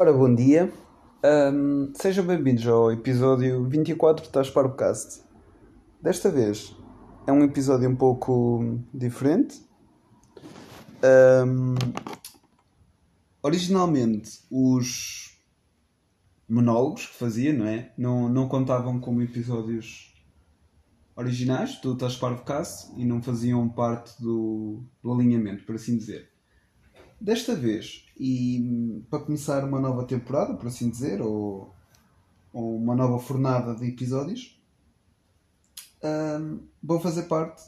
Ora, bom dia. Ahm, sejam bem-vindos ao episódio 24 do Tás para o Cast. Desta vez é um episódio um pouco diferente. Ahm, originalmente, os monólogos que fazia, não é? Não, não contavam como episódios originais do Tás para o Cast e não faziam parte do, do alinhamento, por assim dizer. Desta vez, e hum, para começar uma nova temporada, por assim dizer, ou, ou uma nova fornada de episódios, hum, vou fazer parte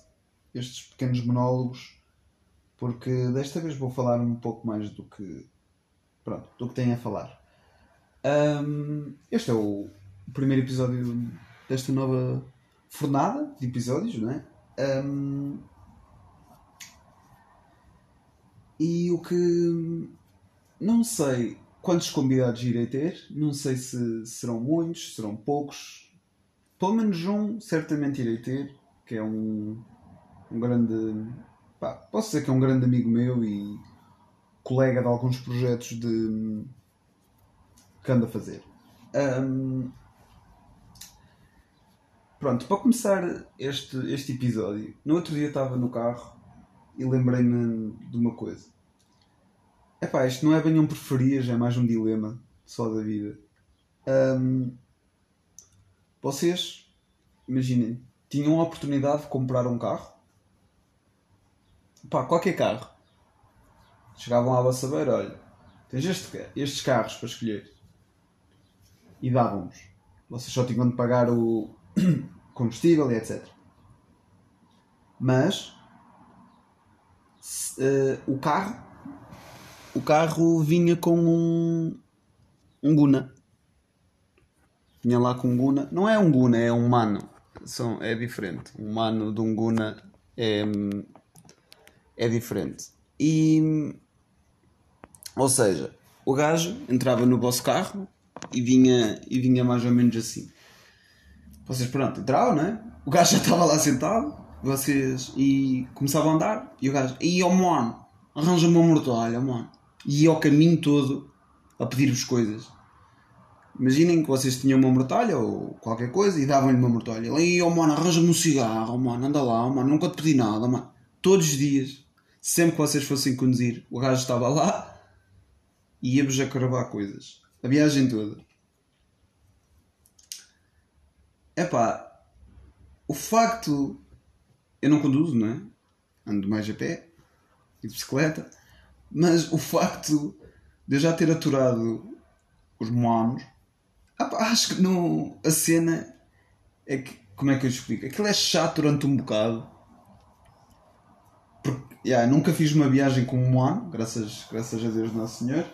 destes pequenos monólogos, porque desta vez vou falar um pouco mais do que, pronto, do que tenho a falar. Hum, este é o primeiro episódio desta nova fornada de episódios, não é? Hum, e o que não sei quantos convidados irei ter, não sei se serão muitos, serão poucos. Pelo menos um certamente irei ter, que é um, um grande. Pá, posso dizer que é um grande amigo meu e colega de alguns projetos de que ando a fazer. Ahm, pronto, para começar este, este episódio, no outro dia estava no carro e lembrei-me de uma coisa. Epá, isto não é bem um preferias, é mais um dilema só da vida. Ahm, vocês, imaginem, tinham a oportunidade de comprar um carro. Pá, qualquer carro. Chegavam à vossa beira, olha, tens este, estes carros para escolher. E davam-vos. Vocês só tinham de pagar o combustível e etc. Mas eh, o carro o carro vinha com um um Guna. Vinha lá com um Guna. Não é um Guna é um Mano São, é diferente. Um Mano de um Guna é, é diferente. E ou seja o gajo entrava no vosso carro e vinha e vinha mais ou menos assim. Vocês pronto entravam não é? O gajo já estava lá sentado vocês e começavam a andar e o gajo e ó mano arranja-me uma mortalha mano e ia ao caminho todo a pedir-vos coisas. Imaginem que vocês tinham uma mortalha ou qualquer coisa e davam-lhe uma mortalha. Ele, oh mano, arranja-me um cigarro, oh, mano, anda lá, oh, mano, nunca te pedi nada, mano. Todos os dias, sempre que vocês fossem conduzir, o gajo estava lá e ia-vos cravar coisas. A viagem toda. Epá, o facto. Eu não conduzo, não é? Ando mais a pé e de bicicleta. Mas o facto de eu já ter aturado os moanos, acho que não, a cena é que, como é que eu explico? Aquilo é chato durante um bocado. Porque, yeah, nunca fiz uma viagem com um moano, graças, graças a Deus Nosso Senhor.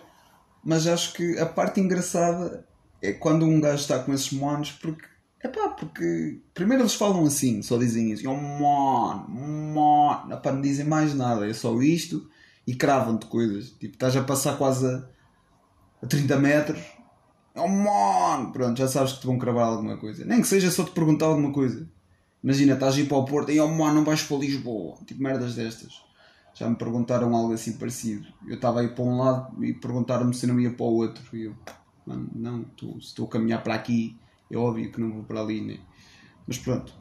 Mas acho que a parte engraçada é quando um gajo está com esses moanos, porque é pá, porque primeiro eles falam assim, só dizem isso, oh, mon, mon, Epá, não dizem mais nada, é só isto e cravam-te coisas. Tipo, estás a passar quase a, a 30 metros. Oh, mano! Pronto, já sabes que te vão cravar alguma coisa. Nem que seja só te perguntar alguma coisa. Imagina, estás a ir para o Porto e oh, mano, não vais para Lisboa. Tipo, merdas destas. Já me perguntaram algo assim parecido. Eu estava a ir para um lado e perguntaram-me se não ia para o outro. E eu, mano, não, se estou a caminhar para aqui, é óbvio que não vou para ali, né? Mas pronto.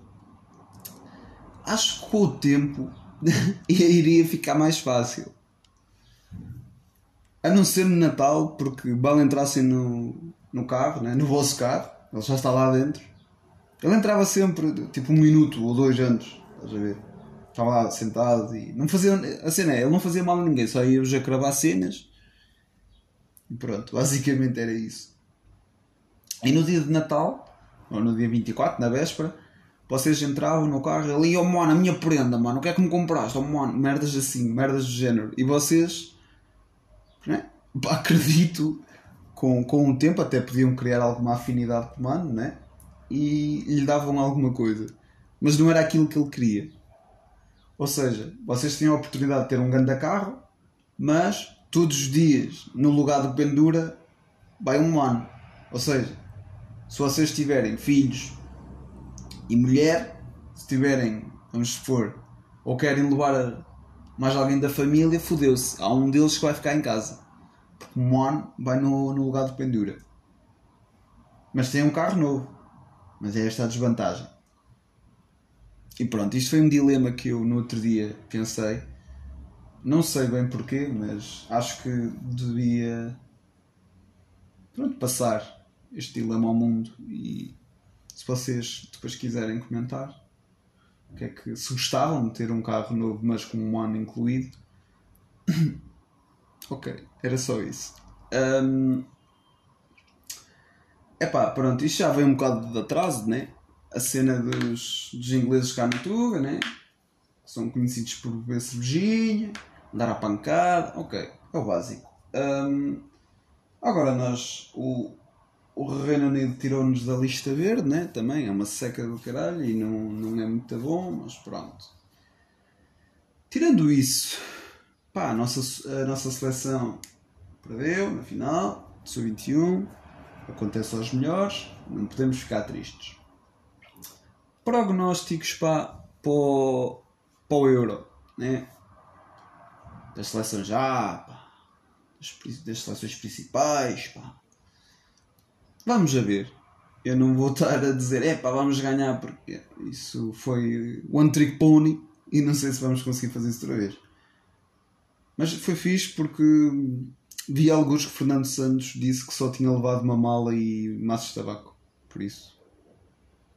Acho que com o tempo iria ficar mais fácil. A não ser no Natal, porque Bal entrassem no, no carro, né? no vosso carro, ele já está lá dentro. Ele entrava sempre, tipo um minuto ou dois antes, estás a ver? Estava lá sentado e não fazia. A cena é, ele não fazia mal a ninguém, só ia a cravar cenas. E pronto, basicamente era isso. E no dia de Natal, ou no dia 24, na véspera, vocês entravam no carro e ele, oh mano, a minha prenda, mano, o que é que me compraste? Oh mano, merdas assim, merdas do género. E vocês né? acredito com, com o tempo até podiam criar alguma afinidade com o mano né? e lhe davam alguma coisa mas não era aquilo que ele queria ou seja, vocês tinham a oportunidade de ter um grande carro mas todos os dias no lugar do pendura vai um mano ou seja, se vocês tiverem filhos e mulher se tiverem, vamos supor ou querem levar mais alguém da família, fodeu-se. Há um deles que vai ficar em casa. tipo, Moan vai no, no lugar do Pendura. Mas tem um carro novo. Mas é esta a desvantagem. E pronto, isto foi um dilema que eu no outro dia pensei. Não sei bem porquê, mas acho que devia pronto, passar este dilema ao mundo e se vocês depois quiserem comentar o que é que se gostavam de ter um carro novo mas com um ano incluído ok, era só isso um, Epá, pronto, isto já vem um bocado de atraso, né? A cena dos, dos ingleses cá na Tuga, né? São conhecidos por beber cervejinha, dar a pancada, ok, é o básico. Um, agora nós, o, o Reino Unido tirou-nos da lista verde, né? Também é uma seca do caralho e não, não é muito bom, mas pronto. Tirando isso, pá, a nossa, a nossa seleção perdeu na final, sub-21 acontece aos melhores, não podemos ficar tristes. Prognósticos pá, para, o, para o Euro, né? das seleções já, pá, das, das seleções principais. Pá. Vamos a ver. Eu não vou estar a dizer, é pá, vamos ganhar, porque isso foi one trick pony e não sei se vamos conseguir fazer isso outra vez. Mas foi fixe porque Vi alguns que Fernando Santos disse que só tinha levado uma mala e maços de tabaco. Por isso.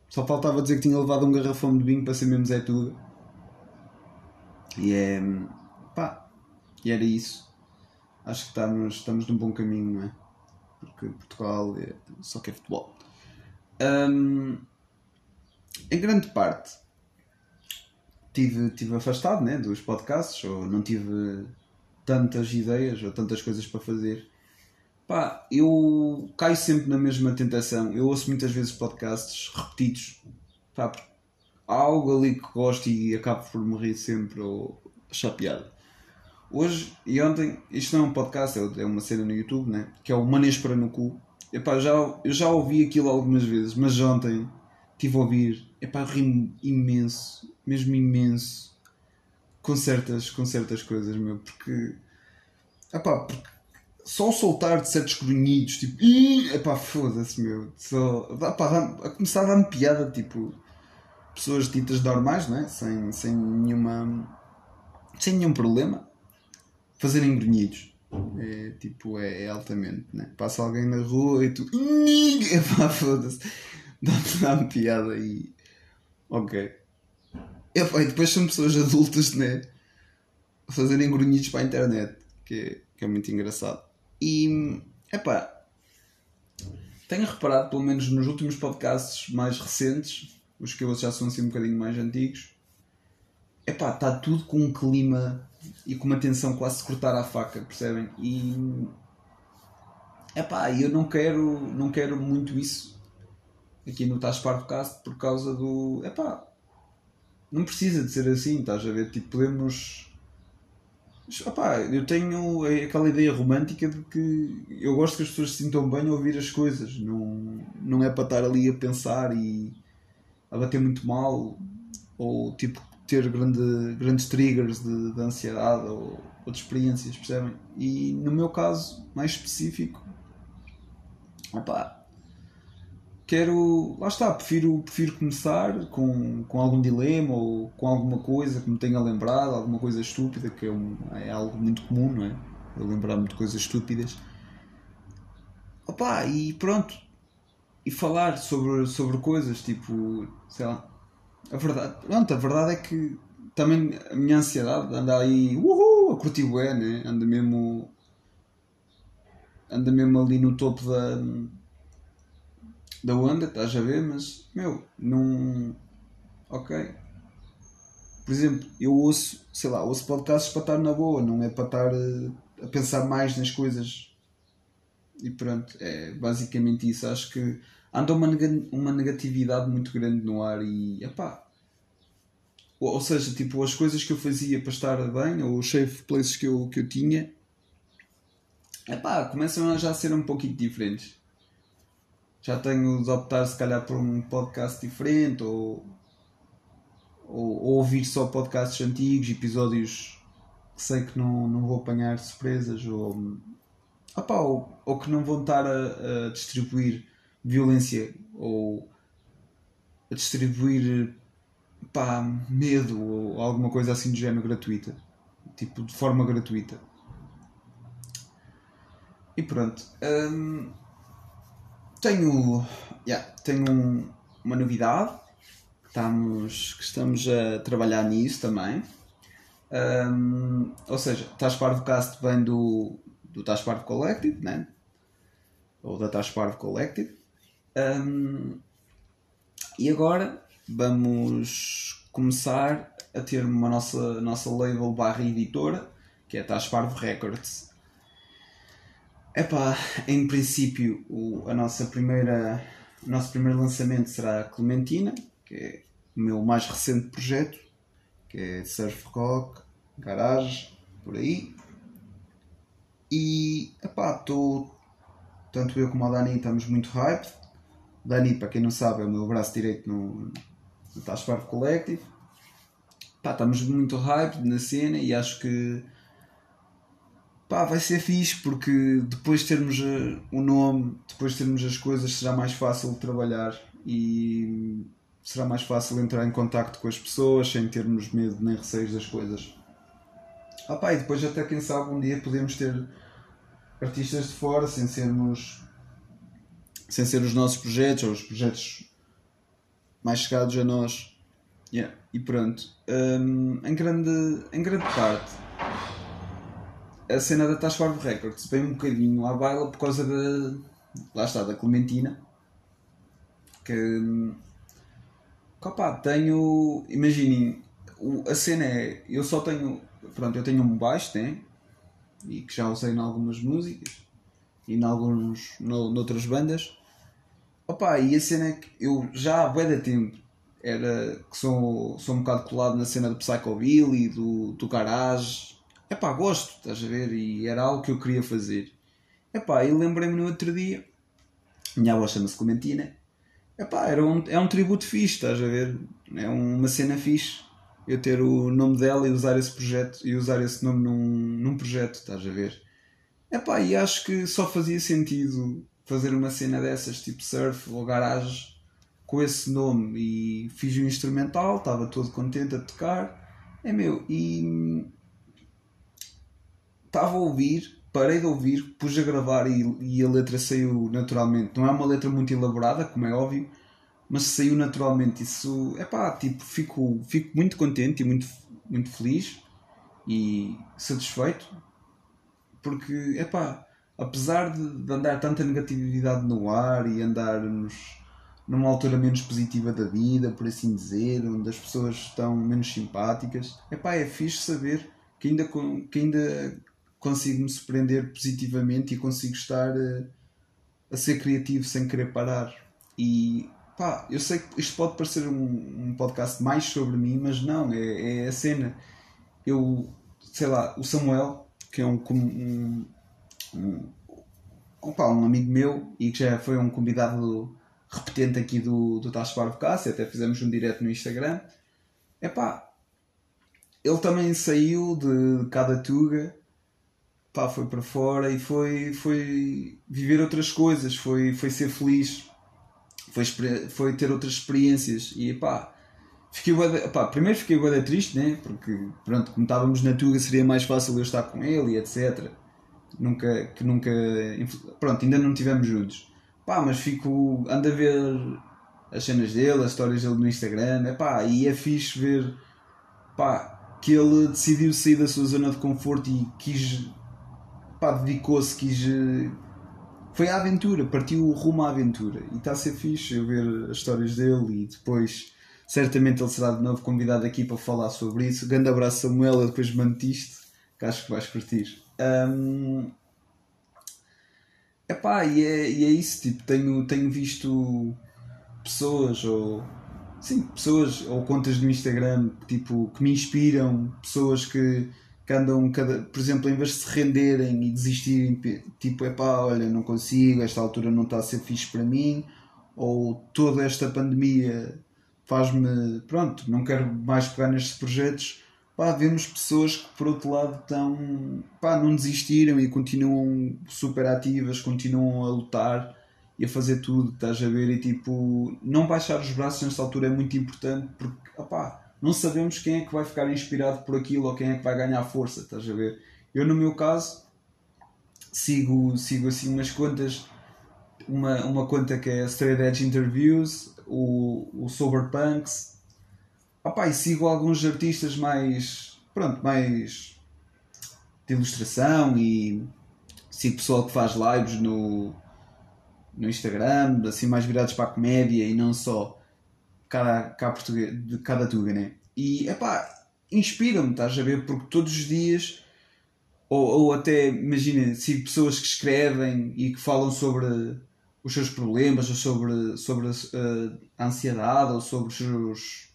Só faltava dizer que tinha levado um garrafão de vinho para ser mesmo Zé Tuga. E é. pá. E era isso. Acho que estamos, estamos num bom caminho, não é? Porque Portugal é, só quer futebol. Um, em grande parte tive, tive afastado né, dos podcasts, ou não tive tantas ideias ou tantas coisas para fazer. Pá, eu caio sempre na mesma tentação. Eu ouço muitas vezes podcasts repetidos. Pá, há algo ali que gosto e acabo por morrer sempre ou achar piada. Hoje e ontem, isto não é um podcast, é, é uma cena no YouTube, né? que é o Manês para no cu. Epá, já, eu já ouvi aquilo algumas vezes, mas ontem estive a ouvir, epá, rimo imenso, mesmo imenso com certas, com certas coisas, meu, porque, epá, porque só soltar de certos grunhidos, tipo, epá, foda-se, meu, só, epá, a começar a dar-me piada, tipo, pessoas ditas normais, não é? Sem, sem nenhuma, sem nenhum problema, fazerem grunhidos. É tipo, é, é altamente, né? Passa alguém na rua e tu. Epá, foda-se. Dá-me dá piada e. Ok. E, e depois são pessoas adultas, né? Fazerem grunhidos para a internet, que é, que é muito engraçado. E, epá, tenho reparado, pelo menos nos últimos podcasts mais recentes, os que eu já são assim um bocadinho mais antigos, epá, está tudo com um clima e com uma tensão quase cortar a faca, percebem? E epá, eu não quero, não quero muito isso aqui no Tás Cast por causa do epá, não precisa de ser assim, estás a ver? Tipo, podemos. Opá, eu tenho aquela ideia romântica de que eu gosto que as pessoas se sintam bem a ouvir as coisas, não, não é para estar ali a pensar e a bater muito mal ou tipo ter grande, grandes triggers de, de ansiedade ou, ou de experiências, percebem? E no meu caso mais específico, opá, quero. Lá está, prefiro, prefiro começar com, com algum dilema ou com alguma coisa que me tenha lembrado, alguma coisa estúpida, que é, um, é algo muito comum, não é? Eu lembrar-me de coisas estúpidas. Opa, e pronto. E falar sobre, sobre coisas tipo, sei lá. A verdade, pronto, a verdade é que também a minha ansiedade anda aí uhul, a curtir bué, né? Anda mesmo. Anda mesmo ali no topo da da onda, estás a ver, mas meu, não. Ok. Por exemplo, eu ouço, sei lá, ouço podcasts para estar na boa, não é para estar a, eh, a pensar mais nas coisas. E pronto, é basicamente isso. Acho que anda uma, uma negatividade muito grande no ar e epá. Ou, ou seja, tipo, as coisas que eu fazia para estar bem, ou os safe places que eu, que eu tinha, epá, começam a já ser um pouquinho diferentes já tenho de optar se calhar por um podcast diferente ou, ou, ou ouvir só podcasts antigos, episódios que sei que não, não vou apanhar surpresas ou opá, ou, ou que não vão estar a, a distribuir violência ou a distribuir pá, medo ou alguma coisa assim de género gratuita. Tipo, de forma gratuita. E pronto. Hum, tenho, yeah, tenho um, uma novidade. Estamos, que estamos a trabalhar nisso também. Um, ou seja, Tás Parvo Cast vem do, do Tás Parvo Collective, né? ou da Tás Parvo Collective. Um, e agora vamos começar a ter uma nossa, nossa label barra editora, que é a Tás Parvo Records. Epá, em princípio o, a nossa primeira, o nosso primeiro lançamento será Clementina, que é o meu mais recente projeto, que é surf rock, garage, por aí. E epá, estou, tanto eu como a Dani estamos muito hyped. Dani, para quem não sabe, é o meu braço direito no, no Tasparv Collective. Pá, estamos muito hyped na cena e acho que pá, vai ser fixe porque depois de termos eh, o nome, depois de termos as coisas, será mais fácil trabalhar e será mais fácil entrar em contacto com as pessoas sem termos medo nem receios das coisas. Ah, pá, e depois até quem sabe um dia podemos ter artistas de fora sem sermos sem ser os nossos projetos ou os projetos mais chegados a nós. Yeah. E pronto. Um, em, grande, em grande parte a cena da Tasfarm Records vem um bocadinho à baila por causa da. Lá está, da Clementina. Que. Opa, tenho. Imaginem, a cena é. Eu só tenho. Pronto, eu tenho um baixo, né? E que já usei em algumas músicas e em alguns. No, noutras bandas. Opa, e a cena é que eu já há bem de tempo era que sou, sou um bocado colado na cena do Psychobilly, do, do garage é gosto, estás a ver? E era algo que eu queria fazer. É e lembrei-me no outro dia, minha avó chama-se Clementina. É era um, é um tributo fixe, estás a ver? É uma cena fixe eu ter o nome dela e usar esse projeto e usar esse nome num, num projeto, estás a ver? É pá, e acho que só fazia sentido fazer uma cena dessas, tipo surf ou garagem, com esse nome. E fiz um instrumental, estava todo contente a tocar. É meu, e estava a ouvir, parei de ouvir, pus a gravar e, e, a letra saiu naturalmente. Não é uma letra muito elaborada, como é óbvio, mas saiu naturalmente. Isso, é pá, tipo, fico, fico muito contente e muito, muito feliz e satisfeito, porque, é pá, apesar de, de andar tanta negatividade no ar e andarmos numa altura menos positiva da vida, por assim dizer, onde as pessoas estão menos simpáticas, é pá, é fixe saber que ainda, que ainda consigo me surpreender positivamente e consigo estar a, eh, a ser criativo sem querer parar. E pá, eu sei que isto pode parecer um, um podcast mais sobre mim, mas não, é, é a cena. Eu, sei lá, o Samuel, que é um, um, um, opa, um amigo meu e que já foi um convidado repetente aqui do, do Tacho Barbo Cássio, até fizemos um direto no Instagram. É pá, ele também saiu de cada tuga pá, foi para fora e foi, foi viver outras coisas, foi, foi ser feliz, foi, foi ter outras experiências e pá, fiquei pá, primeiro fiquei bem triste, né? Porque pronto, como estávamos na Tuga seria mais fácil eu estar com ele e etc. Nunca, que nunca, pronto, ainda não tivemos juntos. Pá, mas fico, ando a ver as cenas dele, as histórias dele no Instagram, é pá, e é fixe ver, pá, que ele decidiu sair da sua zona de conforto e quis pá, dedicou-se, quis. Foi à aventura, partiu rumo à aventura. E está a ser fixe eu ver as histórias dele e depois. Certamente ele será de novo convidado aqui para falar sobre isso. Grande abraço, Samuel. Depois mantiste, que acho que vais curtir. Um, epá, e é, e é isso. Tipo, tenho, tenho visto pessoas ou sim, pessoas ou contas no Instagram tipo, que me inspiram, pessoas que que andam, cada, por exemplo, em vez de se renderem e desistirem, tipo, é olha, não consigo, esta altura não está a ser fixe para mim, ou toda esta pandemia faz-me, pronto, não quero mais pegar nestes projetos, pá, vemos pessoas que por outro lado estão, pá, não desistiram e continuam super ativas, continuam a lutar e a fazer tudo, estás a ver? E tipo, não baixar os braços nesta altura é muito importante porque, opá, não sabemos quem é que vai ficar inspirado por aquilo ou quem é que vai ganhar força, estás a ver? Eu, no meu caso, sigo, sigo assim umas contas, uma, uma conta que é Straight Edge Interviews, o, o Sober Punks, opá, e sigo alguns artistas mais, pronto, mais de ilustração e sigo pessoal que faz lives no, no Instagram, assim mais virados para a comédia e não só cada, cada português, de cada tuga, né? E, epá, inspira-me, estás a ver? Porque todos os dias, ou, ou até, imagina, sigo pessoas que escrevem e que falam sobre os seus problemas, ou sobre, sobre uh, a ansiedade, ou sobre os seus,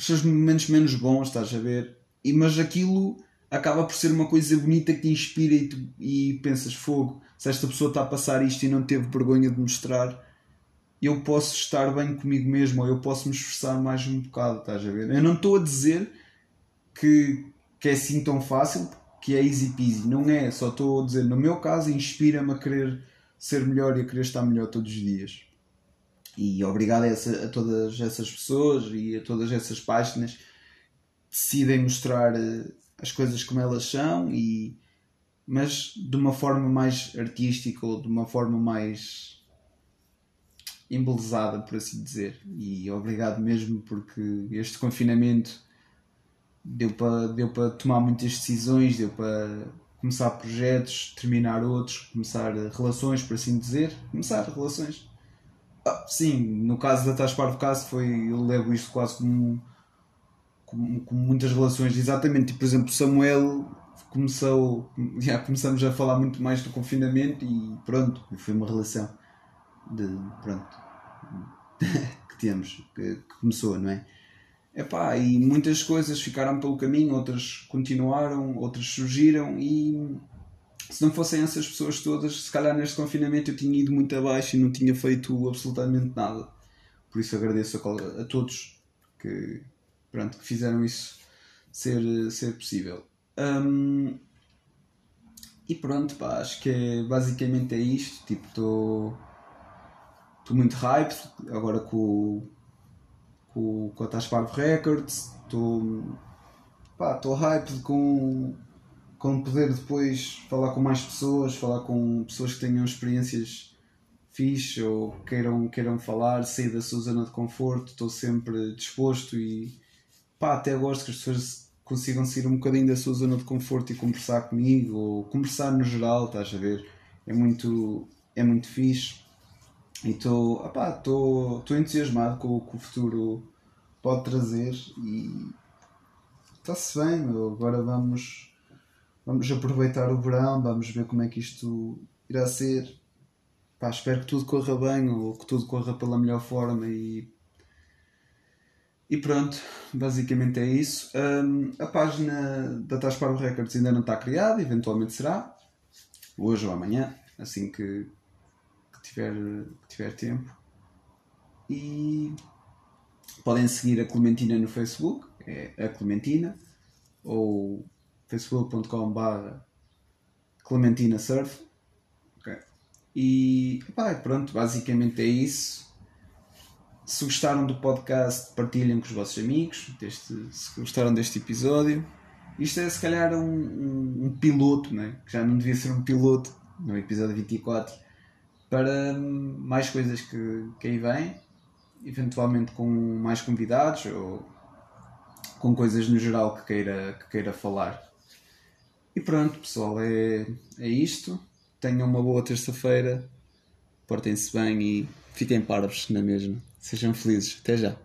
os seus momentos menos bons, estás a ver? E, mas aquilo acaba por ser uma coisa bonita que te inspira e, tu, e pensas, fogo, se esta pessoa está a passar isto e não teve vergonha de mostrar, eu posso estar bem comigo mesmo ou eu posso me esforçar mais um bocado, estás a ver? Eu não estou a dizer que, que é assim tão fácil, que é easy peasy, não é, só estou a dizer, no meu caso, inspira-me a querer ser melhor e a querer estar melhor todos os dias. E obrigado a, essa, a todas essas pessoas e a todas essas páginas que decidem mostrar eh, as coisas como elas são e mas de uma forma mais artística ou de uma forma mais embelezada, por assim dizer. E obrigado mesmo porque este confinamento deu para deu para tomar muitas decisões, deu para começar projetos, terminar outros, começar relações, por assim dizer, começar relações. Ah, sim, no caso da Taspar do caso foi, eu levo isto quase como, como, como muitas relações, exatamente, tipo, por exemplo, Samuel começou, já começamos a falar muito mais do confinamento e pronto, foi uma relação de, pronto, que temos, que, que começou, não é? Epá, e muitas coisas ficaram pelo caminho, outras continuaram, outras surgiram e se não fossem essas pessoas todas, se calhar neste confinamento eu tinha ido muito abaixo e não tinha feito absolutamente nada. Por isso agradeço a, a todos que, pronto, que fizeram isso ser, ser possível. Um, e pronto, pá, acho que é, basicamente é isto. Tipo, estou muito hype agora com, com, com a Tasparvo Records. Estou hype com, com poder depois falar com mais pessoas, falar com pessoas que tenham experiências fixe ou queiram, queiram falar, sair da sua zona de conforto. Estou sempre disposto e pá, até gosto que as pessoas consigam sair um bocadinho da sua zona de conforto e conversar comigo, ou conversar no geral, estás a ver? É muito, é muito fixe. E estou entusiasmado com o que o futuro pode trazer e está-se bem, meu. agora vamos, vamos aproveitar o verão, vamos ver como é que isto irá ser. Pá, espero que tudo corra bem ou que tudo corra pela melhor forma e e pronto, basicamente é isso. Um, a página da Tasparo Records ainda não está criada, eventualmente será, hoje ou amanhã, assim que, que, tiver, que tiver tempo. E podem seguir a Clementina no Facebook, é a Clementina, ou facebook.com.br Clementina Surf. Okay. E pá, pronto, basicamente é isso. Se gostaram do podcast, partilhem com os vossos amigos. Deste, se gostaram deste episódio. Isto é se calhar um, um, um piloto, né? que já não devia ser um piloto no episódio 24, para mais coisas que, que aí vêm, eventualmente com mais convidados ou com coisas no geral que queira, que queira falar. E pronto, pessoal, é, é isto. Tenham uma boa terça-feira, portem-se bem e fiquem parvos na mesma. Sejam felizes. Até já.